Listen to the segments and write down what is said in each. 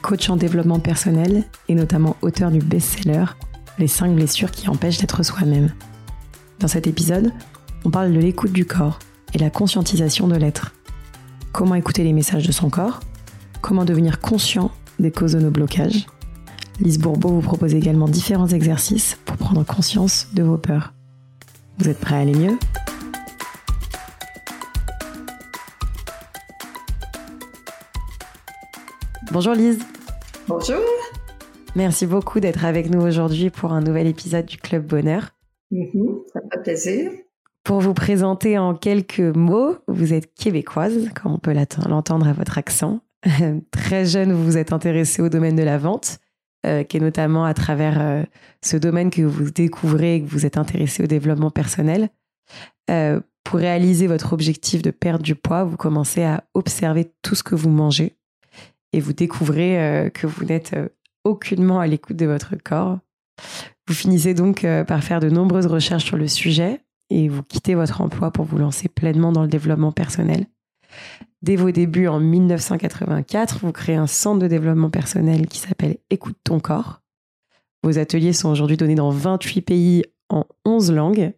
coach en développement personnel et notamment auteur du best-seller Les 5 blessures qui empêchent d'être soi-même. Dans cet épisode, on parle de l'écoute du corps et la conscientisation de l'être. Comment écouter les messages de son corps? Comment devenir conscient des causes de nos blocages? Lise Bourbeau vous propose également différents exercices pour prendre conscience de vos peurs. Vous êtes prêts à aller mieux? Bonjour Lise. Bonjour. Merci beaucoup d'être avec nous aujourd'hui pour un nouvel épisode du Club Bonheur. Mm-hmm, ça fait plaisir. Pour vous présenter en quelques mots, vous êtes québécoise, comme on peut l'entendre à votre accent. Très jeune, vous vous êtes intéressée au domaine de la vente, euh, qui est notamment à travers euh, ce domaine que vous découvrez et que vous êtes intéressé au développement personnel. Euh, pour réaliser votre objectif de perdre du poids, vous commencez à observer tout ce que vous mangez et vous découvrez euh, que vous n'êtes euh, aucunement à l'écoute de votre corps. Vous finissez donc euh, par faire de nombreuses recherches sur le sujet et vous quittez votre emploi pour vous lancer pleinement dans le développement personnel. Dès vos débuts en 1984, vous créez un centre de développement personnel qui s'appelle Écoute ton corps. Vos ateliers sont aujourd'hui donnés dans 28 pays en 11 langues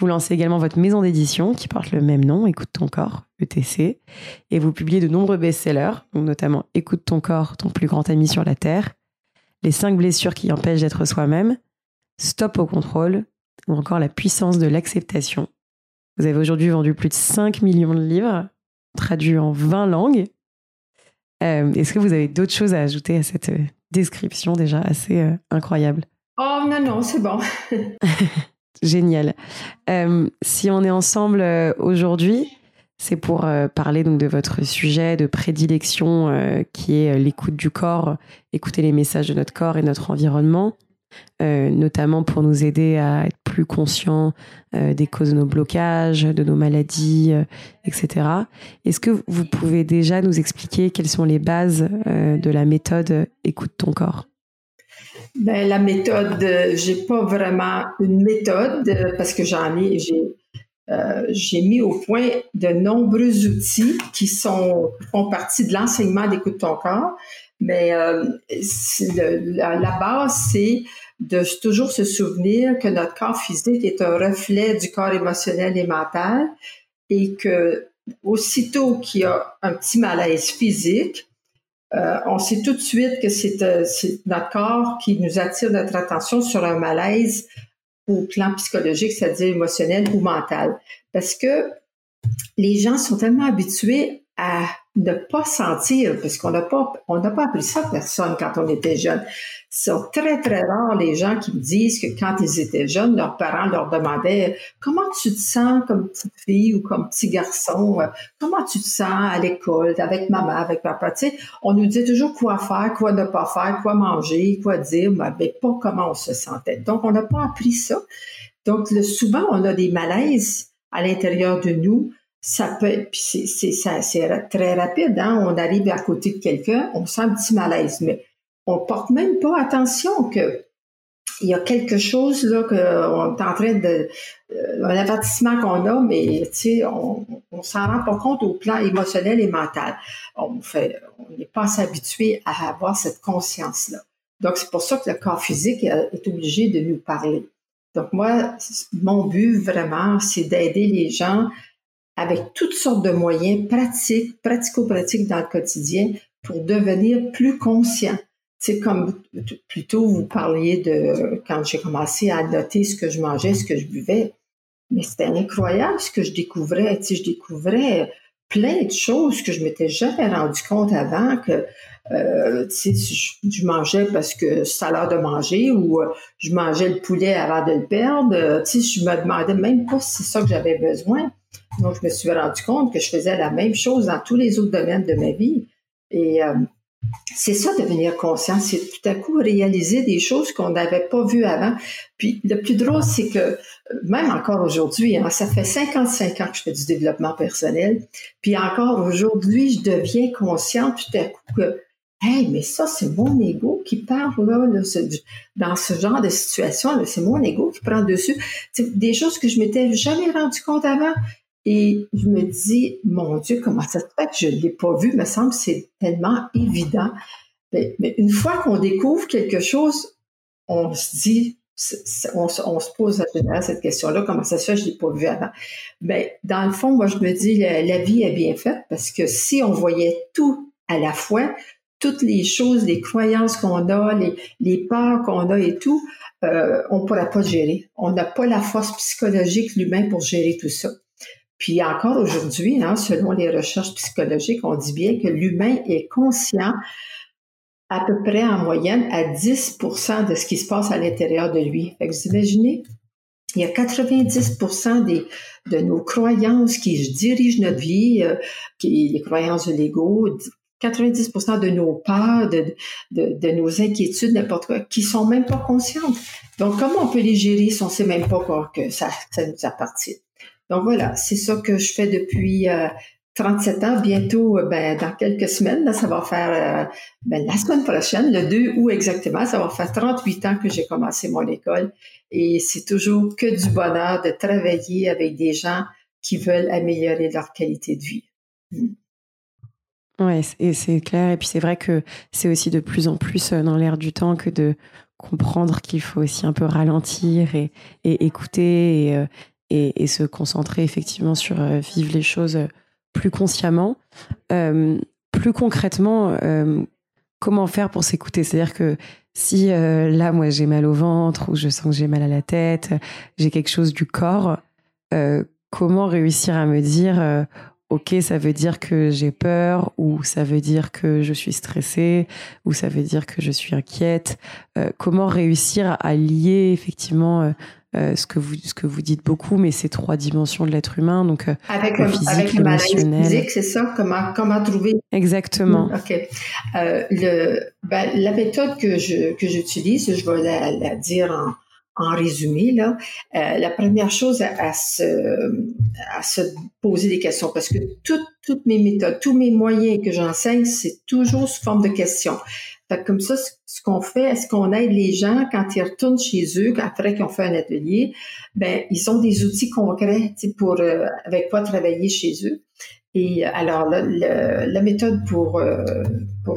vous lancez également votre maison d'édition qui porte le même nom, Écoute ton corps, ETC, et vous publiez de nombreux best-sellers, notamment Écoute ton corps, ton plus grand ami sur la Terre, Les 5 blessures qui empêchent d'être soi-même, Stop au contrôle, ou encore La puissance de l'acceptation. Vous avez aujourd'hui vendu plus de 5 millions de livres, traduits en 20 langues. Euh, est-ce que vous avez d'autres choses à ajouter à cette euh, description déjà assez euh, incroyable? Oh non, non, c'est bon. Génial. Euh, si on est ensemble aujourd'hui, c'est pour euh, parler donc de votre sujet de prédilection qui est l'écoute du corps, écouter les messages de notre corps et notre environnement, notamment pour nous aider à être plus conscients des causes de nos blocages, de nos maladies, etc. Est-ce que vous pouvez déjà nous expliquer quelles sont les bases de la méthode écoute ton corps? Ben, la méthode, euh, j'ai pas vraiment une méthode euh, parce que j'en ai, j'ai, euh, j'ai mis au point de nombreux outils qui sont font partie de l'enseignement d'écoute ton corps. Mais la, base, c'est de toujours se souvenir que notre corps physique est un reflet du corps émotionnel et mental et que aussitôt qu'il y a un petit malaise physique, euh, on sait tout de suite que euh, c'est notre corps qui nous attire notre attention sur un malaise au plan psychologique, c'est-à-dire émotionnel ou mental. Parce que les gens sont tellement habitués à ne pas sentir, parce qu'on n'a pas, on n'a pas appris ça à personne quand on était jeune. Sont très, très rares les gens qui me disent que quand ils étaient jeunes, leurs parents leur demandaient comment tu te sens comme petite fille ou comme petit garçon, comment tu te sens à l'école, avec maman, avec papa. Tu sais, on nous disait toujours quoi faire, quoi ne pas faire, quoi manger, quoi dire, mais pas comment on se sentait. Donc, on n'a pas appris ça. Donc, souvent, on a des malaises à l'intérieur de nous ça peut c'est, c'est, très rapide, hein? on arrive à côté de quelqu'un, on sent un petit malaise, mais on porte même pas attention que il y a quelque chose là qu'on est en train de euh, un avertissement qu'on a, mais on, on s'en rend pas compte au plan émotionnel et mental. On fait, on n'est pas s'habitué à avoir cette conscience là. Donc c'est pour ça que le corps physique est obligé de nous parler. Donc moi, mon but vraiment, c'est d'aider les gens avec toutes sortes de moyens pratiques, pratico-pratiques dans le quotidien pour devenir plus conscient. C'est comme plutôt vous parliez de quand j'ai commencé à noter ce que je mangeais, ce que je buvais. Mais c'était incroyable ce que je découvrais. Tu sais, je découvrais plein de choses que je m'étais jamais rendu compte avant que euh, tu sais, je, mangeais parce que ça a l'air de manger ou euh, je mangeais le poulet avant de le perdre. tu sais, je me demandais même pas si c'est ça que j'avais besoin. Donc, je me suis rendu compte que je faisais la même chose dans tous les autres domaines de ma vie. Et euh, c'est ça devenir conscient, c'est tout à coup réaliser des choses qu'on n'avait pas vues avant. Puis le plus drôle, c'est que même encore aujourd'hui, hein, ça fait 55 ans que je fais du développement personnel, puis encore aujourd'hui, je deviens consciente tout à coup que Hey, mais ça, c'est mon ego qui parle là, dans ce genre de situation. C'est mon ego qui prend dessus. Des choses que je m'étais jamais rendu compte avant. Et je me dis, mon Dieu, comment ça se fait que je ne l'ai pas vu? Il me semble que c'est tellement évident. Mais, une fois qu'on découvre quelque chose, on se dit, on, se pose à cette question-là, comment ça se fait que je ne l'ai pas vu avant? Ben, dans le fond, moi, je me dis, la, vie est bien faite parce que si on voyait tout à la fois, toutes les choses, les croyances qu'on a, les, les peurs qu'on a et tout, euh, on ne pourra pas gérer. On n'a pas la force psychologique, l'humain, pour gérer tout ça. Puis encore aujourd'hui, hein, selon les recherches psychologiques, on dit bien que l'humain est conscient à peu près en moyenne à 10% de ce qui se passe à l'intérieur de lui. Fait que vous imaginez, il y a 90% des, de nos croyances qui dirigent notre vie, euh, qui, les croyances de l'ego, 90% de nos peurs, de, de, de nos inquiétudes, n'importe quoi, qui sont même pas conscientes. Donc, comment on peut les gérer si on sait même pas que ça, ça nous appartient? Donc voilà, c'est ça que je fais depuis 37 euh, ans. Bientôt, euh, ben, dans quelques semaines, ça va faire euh, ben, la semaine prochaine, le 2 août exactement, ça va faire 38 ans que j'ai commencé mon école. Et c'est toujours que du bonheur de travailler avec des gens qui veulent améliorer leur qualité de vie. Mm. Oui, et c'est clair. Et puis c'est vrai que c'est aussi de plus en plus dans l'air du temps que de comprendre qu'il faut aussi un peu ralentir et, et écouter et, et, se concentrer effectivement sur euh, vivre les choses euh, plus consciemment. Euh, plus concrètement, comment faire pour s'écouter? C'est-à-dire que si là, moi, j'ai mal au ventre ou je sens que j'ai mal à la tête, j'ai quelque chose du corps, comment réussir à me dire ok, ça veut dire que j'ai peur, ou ça veut dire que je suis stressée, ou ça veut dire que je suis inquiète. comment réussir à lier effectivement euh, ce que vous ce que vous dites beaucoup, mais ces trois dimensions de l'être humain, donc euh, avec le, physique, avec le physique, c'est ça? Comment comment trouver? Exactement. Ok. Euh, le ben, la méthode que je que j'utilise, je vais la, la dire en en résumé, euh, la première chose à, se, poser des questions, parce que toutes, toutes mes méthodes, tous mes moyens que j'enseigne, c'est toujours sous forme de questions. Comme ça, ce qu'on fait, est-ce qu'on aide les gens quand ils retournent chez eux, après qu'ils ont fait un atelier, ben ils ont des outils concrets pour euh, avec quoi travailler chez eux. Et euh, alors, la méthode pour, euh,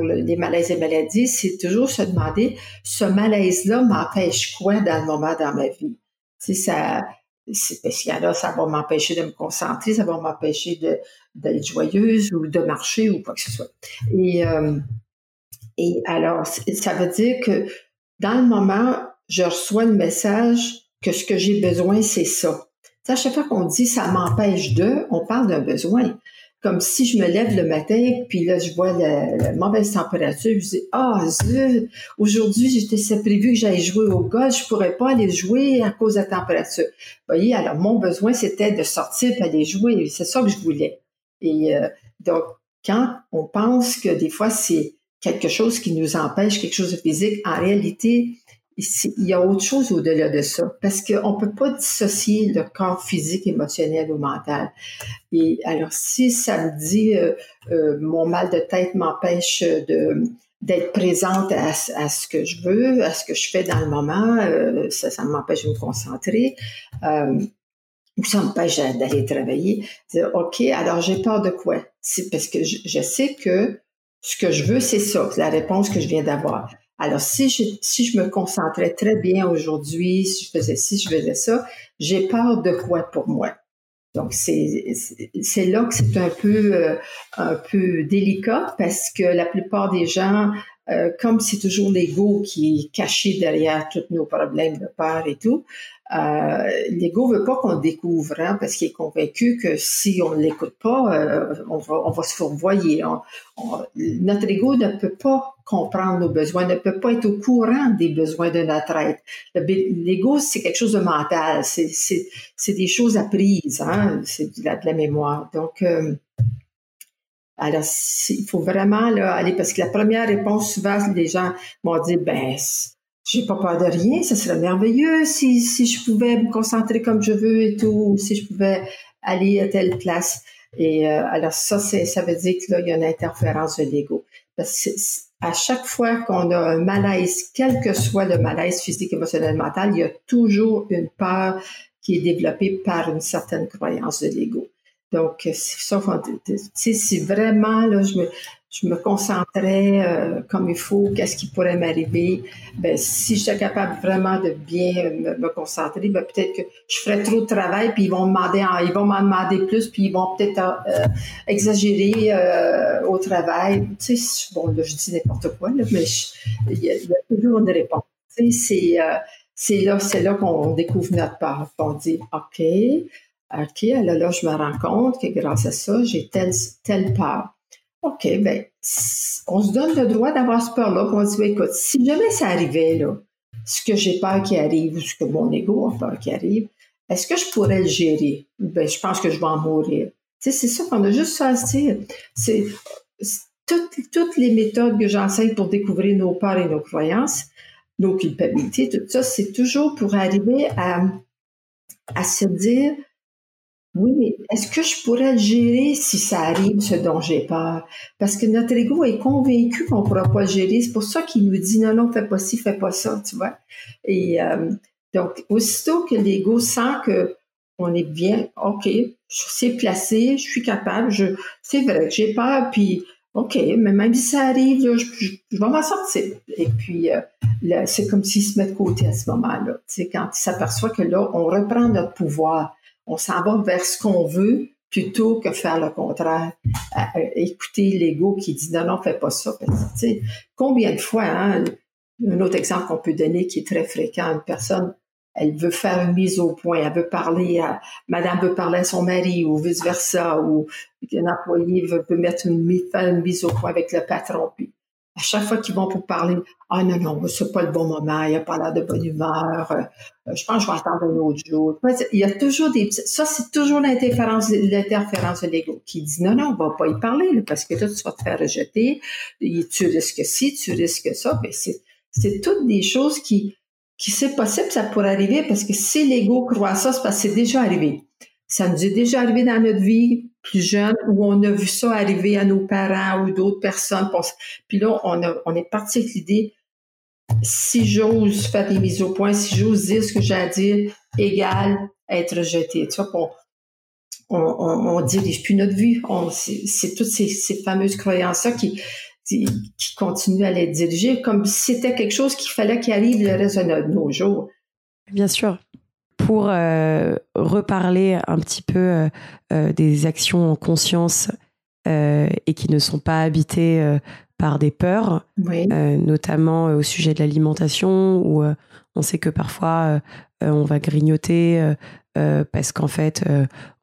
les malaises et maladies, c'est toujours se demander, ce malaise-là m'empêche quoi dans le moment dans ma vie? Si ça, parce ça va m'empêcher de me concentrer, ça va m'empêcher d'être joyeuse ou de marcher ou quoi que ce soit. Et, et alors, ça veut dire que dans le moment, je reçois le message que ce que j'ai besoin, c'est ça. À chaque fois qu'on dit ça m'empêche de, on parle d'un besoin. Comme si je me lève le matin, puis là, je vois la, mauvaise température, je dis, ah, zut, aujourd'hui, j'étais prévu que j'aille jouer au golf, je pourrais pas aller jouer à cause de la température. Vous voyez, alors mon besoin, c'était de sortir et aller jouer. C'est ça que je voulais. Et euh, donc, quand on pense que des fois, c'est quelque chose qui nous empêche, quelque chose de physique, en réalité, il y a autre chose au-delà de ça, parce qu'on ne peut pas dissocier le corps physique, émotionnel ou mental. Et alors, si ça me dit euh, euh, mon mal de tête m'empêche de d'être présente à, ce que je veux, à ce que je fais dans le moment, euh, ça, ça m'empêche de me concentrer, ou ça m'empêche d'aller travailler. Dire, OK, alors j'ai peur de quoi? C'est parce que je sais que ce que je veux, c'est ça, la réponse que je viens d'avoir. Alors, si je, si je me concentrais très bien aujourd'hui, si je faisais ci, je faisais ça, j'ai peur de quoi pour moi? Donc, c'est, c'est là que c'est un peu, euh, un peu délicat parce que la plupart des gens, euh, comme c'est toujours l'ego qui est caché derrière tous nos problèmes de peur et tout, euh, l'ego veut pas qu'on découvre, hein, parce qu'il est convaincu que si on ne l'écoute pas, euh, on, va, se fourvoyer. notre ego ne peut pas comprendre nos besoins, ne peut pas être au courant des besoins de notre être. L'ego, c'est quelque chose de mental, c'est des choses apprises, hein, c'est de la, mémoire. Donc, euh, Alors, il faut vraiment aller, parce que la première réponse, souvent, les gens m'ont dit, ben, j'ai pas peur de rien, ça serait merveilleux si, si je pouvais me concentrer comme je veux et tout, si je pouvais aller à telle place. Et euh, alors ça, c'est, ça veut dire que là, il y a une interférence de l'ego. Parce que à chaque fois qu'on a un malaise, quel que soit le malaise physique, émotionnel, mental, il y a toujours une peur qui est développée par une certaine croyance de l'ego. Donc, ça, si vraiment là, je me, je me concentrais euh, comme il faut, qu'est-ce qui pourrait m'arriver. Ben, si j'étais capable vraiment de bien me, concentrer, ben, peut-être que je ferais trop de travail, puis ils vont demander, m'en demander plus, puis ils vont peut-être euh, exagérer euh, au travail. Tu sais, bon, là, je dis n'importe quoi, là, mais il y, a toujours une réponse. Tu sais, c'est, c'est là, c'est là qu'on découvre notre part. On dit, OK, OK, là, là, je me rends compte que grâce à ça, j'ai telle, telle part. OK, ben, on se donne le droit d'avoir ce peur-là. On se dit, ben, écoute, si jamais ça arrivait, là, ce que j'ai peur qui arrive ou ce que mon ego a peur qui arrive, est-ce que je pourrais le gérer? Ben, je pense que je vais en mourir. C'est ça qu'on a juste à se dire. C'est toutes, toutes les méthodes que j'enseigne pour découvrir nos peurs et nos croyances, nos culpabilités, tout ça, c'est toujours pour arriver à, à se dire, oui, mais est-ce que je pourrais le gérer si ça arrive, ce dont j'ai peur? Parce que notre ego est convaincu qu'on ne pourra pas le gérer. C'est pour ça qu'il nous dit non, non, fais pas ci, fais pas ça, tu vois. Et euh, donc, aussitôt que l'ego sent que on est bien, OK, je sais placer, je suis capable, je, c'est vrai que j'ai peur, puis OK, mais même si ça arrive, je, vais m'en sortir. Et puis, euh, c'est comme s'il se met de côté à ce moment-là. Sais, quand il s'aperçoit que là, on reprend notre pouvoir on s'en va vers ce qu'on veut plutôt que faire le contraire. écouter l'ego qui dit non, non, fais pas ça. combien de fois, hein, un autre exemple qu'on peut donner qui est très fréquent, une personne, elle veut faire une mise au point, elle veut parler à, madame veut parler à son mari ou vice versa, ou un employé veut, mettre une, faire une mise au point avec le patron, à chaque fois qu'ils vont pour parler, ah non, non, c'est pas le bon moment, il a pas l'air de bonne humeur, euh, je pense que je vais attendre un autre jour. Il y a toujours des ça c'est toujours l'interférence, l'interférence de l'ego qui dit non, non, on va pas y parler, parce que là, tu vas te faire rejeter, tu risques ci, tu risques ça, mais c'est, c'est toutes des choses qui, qui c'est possible, ça pourrait arriver, parce que si l'ego croit ça, c'est parce que c'est déjà arrivé. Ça nous est déjà arrivé dans notre vie plus jeune où on a vu ça arriver à nos parents ou d'autres personnes. Puis là, on, on est parti avec l'idée, si j'ose faire des mises au point, si j'ose dire ce que j'ai à dire, égal être rejeté. Tu vois, on, on, on, dirige plus notre vie. C'est toutes ces, fameuses croyances-là qui, qui, continuent à les diriger comme si c'était quelque chose qu'il fallait qu'il arrive le reste de nos jours. Bien sûr pour euh, reparler un petit peu euh, euh, des actions en conscience et qui ne sont pas habitées par des peurs, notamment au sujet de l'alimentation, où on sait que parfois on va grignoter parce qu'en fait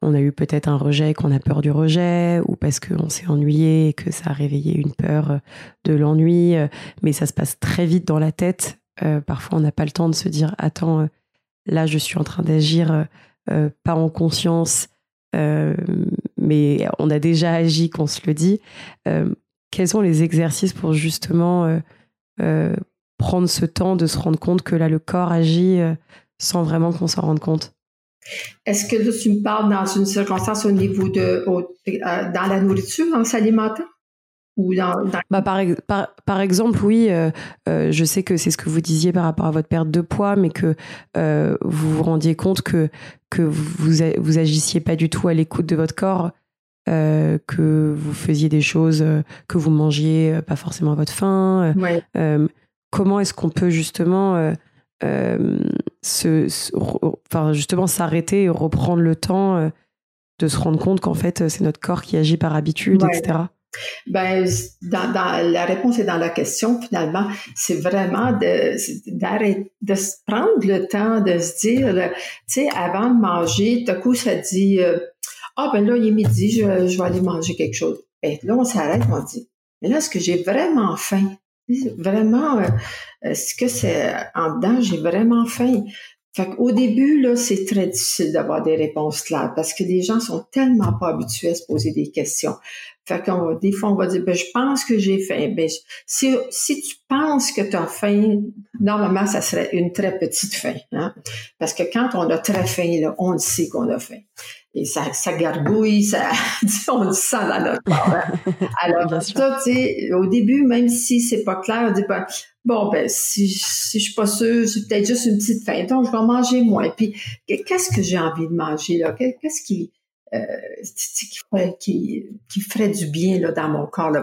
on a eu peut-être un rejet et qu'on a peur du rejet, ou parce qu'on s'est ennuyé et que ça a réveillé une peur de l'ennui, mais ça se passe très vite dans la tête. parfois on n'a pas le temps de se dire attends Là, je suis en train d'agir euh, euh, pas en conscience, euh, mais on a déjà agi, qu'on se le dit. quels sont les exercices pour justement prendre ce temps de se rendre compte que là, le corps agit sans vraiment qu'on s'en rende compte? Est-ce que tu me parles dans une circonstance au niveau de dans la nourriture, en s'alimentant? Bah, par, exemple, oui, euh, euh, je sais que c'est ce que vous disiez par rapport à votre perte de poids, mais que euh, vous vous rendiez compte que, que vous, vous agissiez pas du tout à l'écoute de votre corps, que vous faisiez des choses, que vous mangiez pas forcément à votre faim. comment est-ce qu'on peut justement, se, enfin, justement s'arrêter et reprendre le temps de se rendre compte qu'en fait, c'est notre corps qui agit par habitude, etc. Ben, la réponse est dans la question, finalement. C'est vraiment de, se prendre le temps de se dire, tu sais, avant de manger, tout coup, ça dit, euh, ah, ben là, il est midi, je, vais aller manger quelque chose. Et là, on s'arrête, on dit, mais là, est-ce que j'ai vraiment faim? Vraiment, euh, est-ce que c'est en dedans, j'ai vraiment faim? Fait qu'au début, là, c'est très difficile d'avoir des réponses claires parce que les gens sont tellement pas habitués à se poser des questions. Fait qu'on des fois, on va dire, ben, je pense que j'ai faim. Ben, si, si tu penses que tu as faim, normalement, ça serait une très petite faim. Hein? Parce que quand on a très faim, là, on sait qu'on a faim. Et ça, ça gargouille, ça, on le sent dans notre corps. Hein. Alors, ça, tu sais, au début, même si c'est pas clair, on dit, ben, bon, ben, si, si je suis pas sûre, c'est peut-être juste une petite faim, donc je vais manger moins. Puis, qu'est-ce que j'ai envie de manger, là? Qu'est-ce qui, euh, qui, ferait, qui, qui, ferait du bien là, dans mon corps. Là.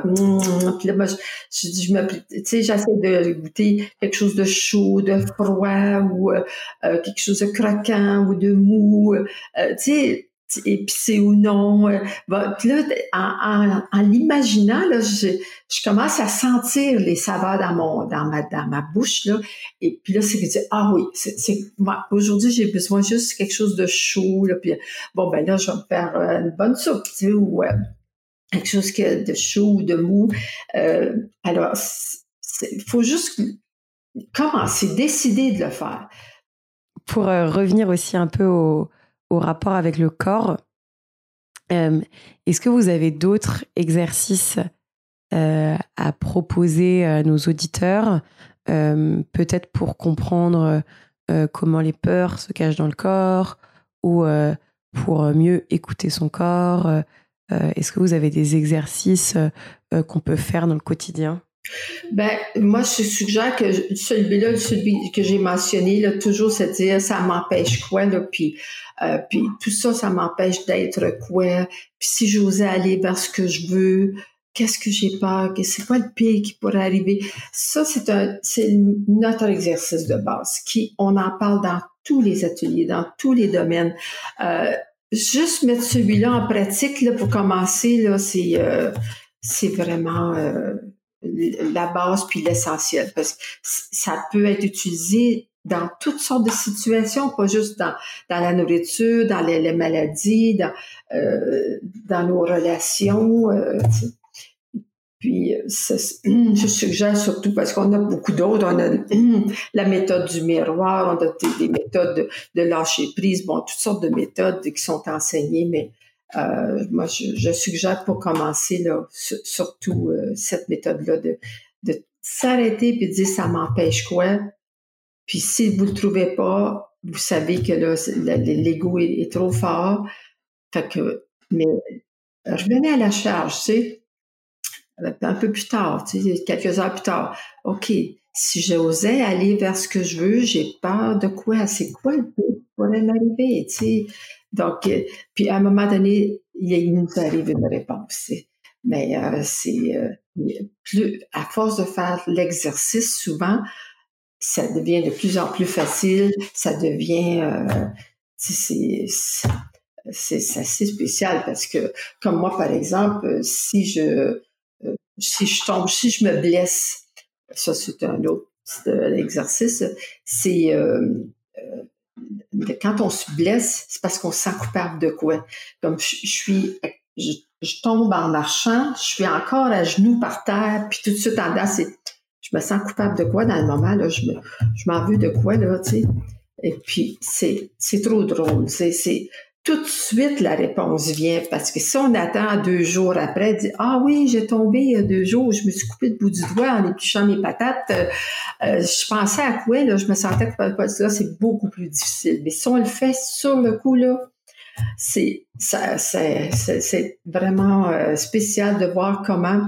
Puis là, moi, je, je, me, j'essaie de goûter quelque chose de chaud, de froid ou euh, euh, quelque chose de croquant ou de mou. Euh, tu sais, épicé ou non. Euh, là, en, en, l'imaginant, là, je, je, commence à sentir les saveurs dans mon, dans ma, dans ma bouche là. Et puis là, c'est que ah oui, c'est, moi, aujourd'hui j'ai besoin juste de quelque chose de chaud là. Puis bon ben là, je vais me faire euh, une bonne soupe, tu sais, ou euh, quelque chose que de chaud ou de mou. Euh, alors, il faut juste commencer, décider de le faire. Pour revenir aussi un peu au au rapport avec le corps. Euh, est-ce que vous avez d'autres exercices euh, à proposer à nos auditeurs, euh, peut-être pour comprendre comment les peurs se cachent dans le corps ou pour mieux écouter son corps Est-ce que vous avez des exercices qu'on peut faire dans le quotidien? Ben, moi, je suggère que celui-là, celui que j'ai mentionné, là, toujours se dire ça m'empêche quoi, là, puis, euh, puis tout ça, ça m'empêche d'être quoi. Puis si j'osais aller vers ce que je veux, qu'est-ce que j'ai peur, c'est quoi le pire qui pourrait arriver? Ça, c'est un, c'est notre exercice de base qui, on en parle dans tous les ateliers, dans tous les domaines. Euh, juste mettre celui-là en pratique, là, pour commencer, là, c'est, euh, c'est vraiment, euh, la base puis l'essentiel parce que ça peut être utilisé dans toutes sortes de situations, pas juste dans, dans la nourriture, dans les, maladies, dans, euh, dans nos relations. Euh, puis, je suggère surtout parce qu'on a beaucoup d'autres. On a la méthode du miroir, on a des, méthodes de, de, lâcher prise, bon, toutes sortes de méthodes qui sont enseignées, mais euh, moi, je, suggère pour commencer, là, surtout euh, cette méthode-là, de, de s'arrêter et de dire ça m'empêche quoi? Puis si vous ne le trouvez pas, vous savez que là, l'ego est, trop fort. Fait que, mais revenez à la charge, tu sais, un peu plus tard, tu sais, quelques heures plus tard. OK, si j'osais aller vers ce que je veux, j'ai peur de quoi? C'est quoi le pourrait m'arriver, tu sais? Donc, euh, puis à un moment donné, il nous arrive une réponse. Mais euh, c'est euh, plus à force de faire l'exercice, souvent, ça devient de plus en plus facile. Ça devient c'est c'est assez spécial parce que comme moi par exemple, si je si je tombe, si je me blesse, ça c'est un autre exercice, c'est quand on se blesse, c'est parce qu'on se sent coupable de quoi? Comme je, suis, je, tombe en marchant, je suis encore à genoux par terre, puis tout de suite en dedans, c'est, je me sens coupable de quoi dans le moment là, je me, je m'en veux de quoi là, tu sais? Et puis c'est, c'est trop drôle. C'est, c'est, tout de suite la réponse vient parce que si on attend deux jours après, dit ah oui j'ai tombé il y a deux jours, je me suis coupé le bout du doigt en épluchant mes patates, euh, euh, je pensais à quoi là, je me sentais que là c'est beaucoup plus difficile. Mais si on le fait sur le coup là, c'est ça c'est vraiment euh, spécial de voir comment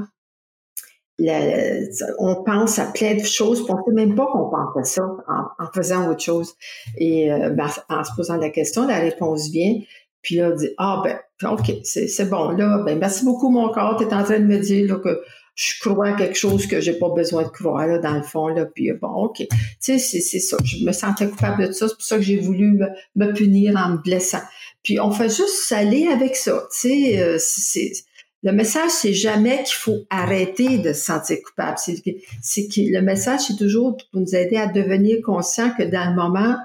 on pense à plein de choses, on ne sait même pas qu'on pense à ça en, faisant autre chose. Et euh, ben, en se posant la question, la réponse vient. Puis là, on dit Ah ben, OK, c'est bon. Là, ben, merci beaucoup, mon corps. Tu es en train de me dire que je crois à quelque chose que j'ai pas besoin de croire là, dans le fond. Là, puis bon, OK. Tu sais, c'est ça. Je me sentais coupable de ça. C'est pour ça que j'ai voulu me, punir en me blessant. Puis on fait juste aller avec ça. Tu sais, euh, c'est le message, c'est jamais qu'il faut arrêter de se sentir coupable. C'est que, le message, c'est toujours pour nous aider à devenir conscient que dans le moment,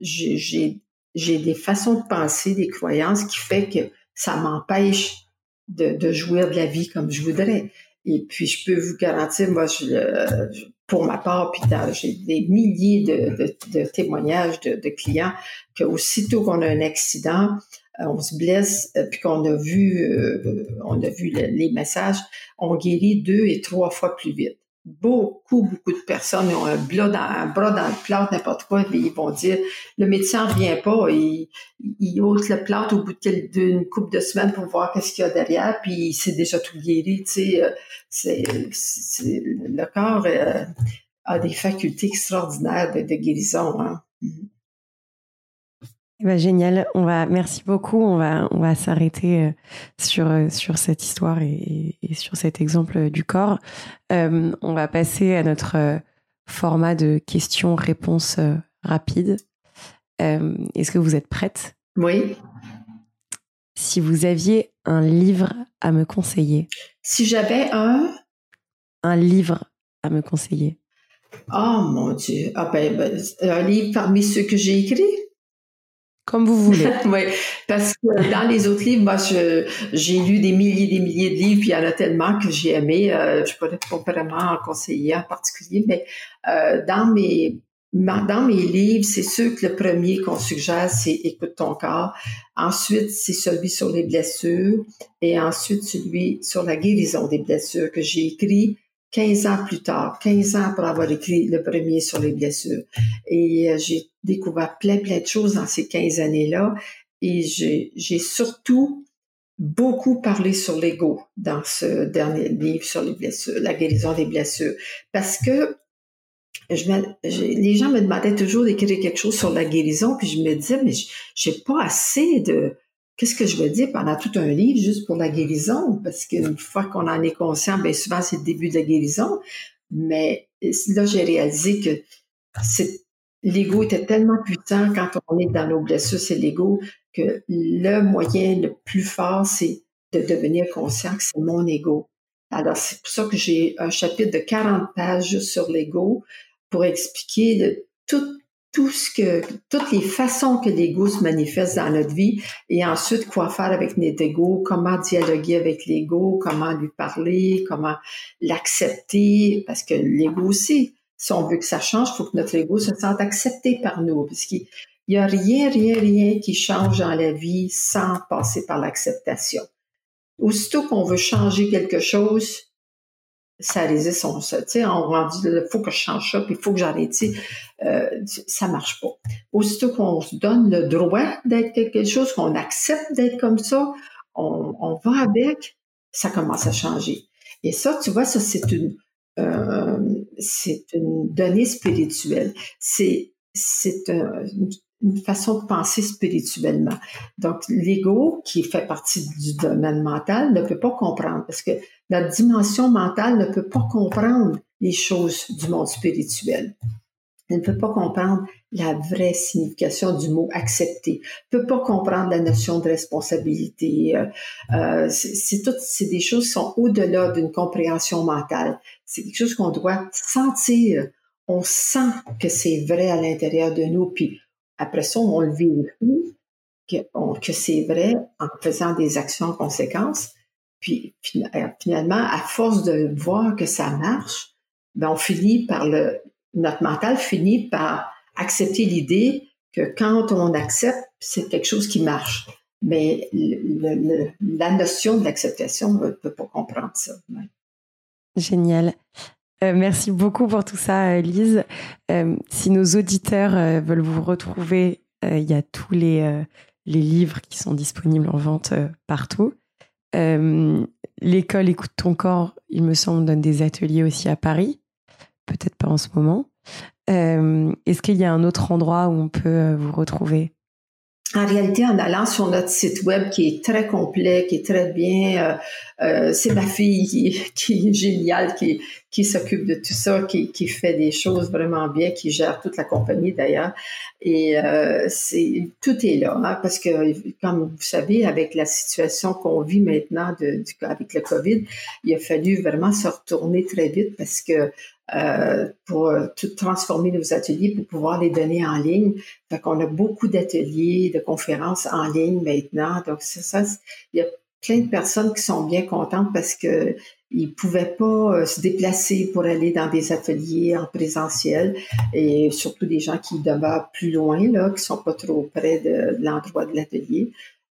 j'ai des façons de penser, des croyances qui fait que ça m'empêche de, jouir de la vie comme je voudrais. Et puis, je peux vous garantir, moi, je, pour ma part, puis j'ai des milliers de, témoignages de, clients que aussitôt qu'on a un accident, on se blesse, puis qu'on a vu, on a vu les messages, on guérit deux et trois fois plus vite beaucoup, beaucoup de personnes ont un, bras dans, un bras dans le plâtre, n'importe quoi, et ils vont dire, le médecin ne vient pas, il, il ôte le plâtre au bout d'une couple de semaines pour voir qu'est-ce qu'il y a derrière, puis c'est déjà tout guéri, tu sais, euh, c'est, le corps euh, a des facultés extraordinaires de, guérison. Hein. Eh ben, génial. On va, merci beaucoup. On va, on va s'arrêter euh, sur, euh, sur cette histoire et, sur cet exemple du corps. Euh, on va passer à notre format de questions-réponses rapides. Est-ce que vous êtes prête? Oui. Si vous aviez un livre à me conseiller. Si j'avais un? Un livre à me conseiller. Oh mon Dieu. Ah ben, ben un livre parmi ceux que j'ai écrits? Comme vous voulez. oui, parce que dans les autres livres, moi, j'ai lu des milliers des milliers de livres, puis il y en a tellement que j'ai aimé. Euh, je pourrais pas vraiment en conseiller en particulier, mais euh, dans mes dans mes livres, c'est sûr que le premier qu'on suggère, c'est Écoute ton corps. Ensuite, c'est celui sur les blessures et ensuite celui sur la guérison des blessures que j'ai écrit 15 ans plus tard, 15 ans pour avoir écrit le premier sur les blessures. Et euh, j'ai découvert plein, plein de choses dans ces 15 années-là. Et j'ai surtout beaucoup parlé sur l'ego dans ce dernier livre sur les blessures, la guérison des blessures. Parce que je les gens me demandaient toujours d'écrire quelque chose sur la guérison, puis je me disais, mais j'ai pas assez de, qu'est-ce que je vais dire pendant tout un livre juste pour la guérison? Parce qu'une fois qu'on en est conscient, bien souvent c'est le début de la guérison. Mais là, j'ai réalisé que l'ego était tellement puissant quand on est dans nos blessures, c'est l'ego, que le moyen le plus fort, c'est de devenir conscient que c'est mon ego. Alors, c'est pour ça que j'ai un chapitre de 40 pages sur l'ego pour expliquer tout, tout ce que, toutes les façons que l'ego se manifeste dans notre vie et ensuite quoi faire avec notre ego, comment dialoguer avec l'ego, comment lui parler, comment l'accepter, parce que l'ego aussi, si on veut que ça change, il faut que notre ego se sente accepté par nous, parce qu'il n'y a rien, rien, rien qui change dans la vie sans passer par l'acceptation. Aussitôt qu'on veut changer quelque chose, ça résiste son ça. Tu sais, on dit, il faut que je change ça, puis il faut que j'arrête. Euh, ça marche pas. Aussitôt qu'on se donne le droit d'être quelque chose, qu'on accepte d'être comme ça, on, on, va avec, ça commence à changer. Et ça, tu vois, ça, c'est une, euh, c'est une donnée spirituelle. C'est, c'est une, façon de penser spirituellement. Donc, l'ego, qui fait partie du domaine mental, ne peut pas comprendre parce que la dimension mentale ne peut pas comprendre les choses du monde spirituel. Ne peut pas comprendre la vraie signification du mot accepter, ne peut pas comprendre la notion de responsabilité. Euh, euh c'est des choses qui sont au-delà d'une compréhension mentale. C'est quelque chose qu'on doit sentir. On sent que c'est vrai à l'intérieur de nous, puis après ça, on le vérifie que, que c'est vrai en faisant des actions en conséquence. Puis euh, finalement, à force de voir que ça marche, ben on finit par le, notre mental finit par accepter l'idée que quand on accepte, c'est quelque chose qui marche. Mais la notion de l'acceptation ne peut pas comprendre ça. Génial. Euh, merci beaucoup pour tout ça, Lise. Euh, si nos auditeurs veulent vous retrouver, il y a tous les, les livres qui sont disponibles en vente partout. Euh, l'école Écoute ton corps, il me semble, donne des ateliers aussi à Paris. Peut-être pas en ce moment. Euh, est-ce qu'il y a un autre endroit où on peut euh, vous retrouver? En réalité, en allant sur notre site web qui est très complet, qui est très bien, euh, c'est ma fille qui, est géniale, qui, qui s'occupe de tout ça, qui, qui, fait des choses vraiment bien, qui gère toute la compagnie d'ailleurs. Et c'est tout est là, hein, parce que comme vous savez, avec la situation qu'on vit maintenant avec le COVID, il a fallu vraiment se retourner très vite parce que euh, pour euh, transformer nos ateliers pour pouvoir les donner en ligne. Fait qu'on a beaucoup d'ateliers, de conférences en ligne maintenant. Donc, ça, ça, il y a plein de personnes qui sont bien contentes parce que ils pouvaient pas euh, se déplacer pour aller dans des ateliers en présentiel et surtout des gens qui demeurent plus loin, là, qui sont pas trop près de, l'endroit de l'atelier.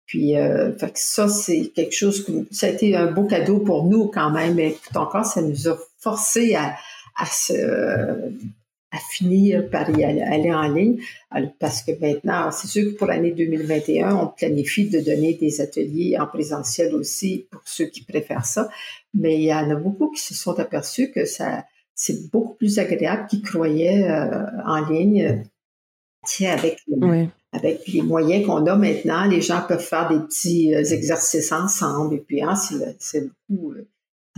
Puis, euh, fait que ça, c'est quelque chose que ça a été un beau cadeau pour nous quand même, mais tout encore, ça nous a forcé à, à se, à finir par y aller, en ligne. Parce que maintenant, c'est sûr que pour l'année 2021, on planifie de donner des ateliers en présentiel aussi pour ceux qui préfèrent ça. Mais il y en a beaucoup qui se sont aperçus que ça, c'est beaucoup plus agréable qu'ils croyaient euh, en ligne. Tiens, avec, avec les moyens qu'on a maintenant, les gens peuvent faire des petits euh, exercices ensemble. Et puis, hein, c'est beaucoup, euh,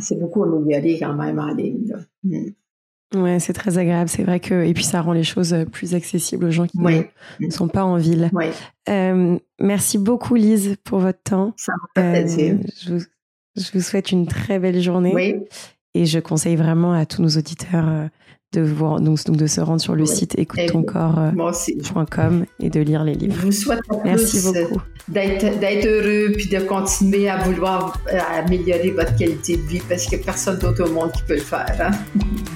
c'est beaucoup amélioré quand même en ligne. Là. Mm. Ouais, c'est très agréable. C'est vrai que et puis ça rend les choses euh, plus accessibles aux gens qui ne sont pas en ville. Euh, merci beaucoup Lise pour votre temps. Ça euh, je, vous, je, vous, souhaite une très belle journée. Et je conseille vraiment à tous nos auditeurs de voir donc, de se rendre sur le site écoute-ton-corps.com et de lire les livres. Je vous souhaite merci beaucoup d'être heureux puis de continuer à vouloir améliorer votre qualité de vie parce qu'il n'y a personne d'autre au monde qui peut le faire. Hein.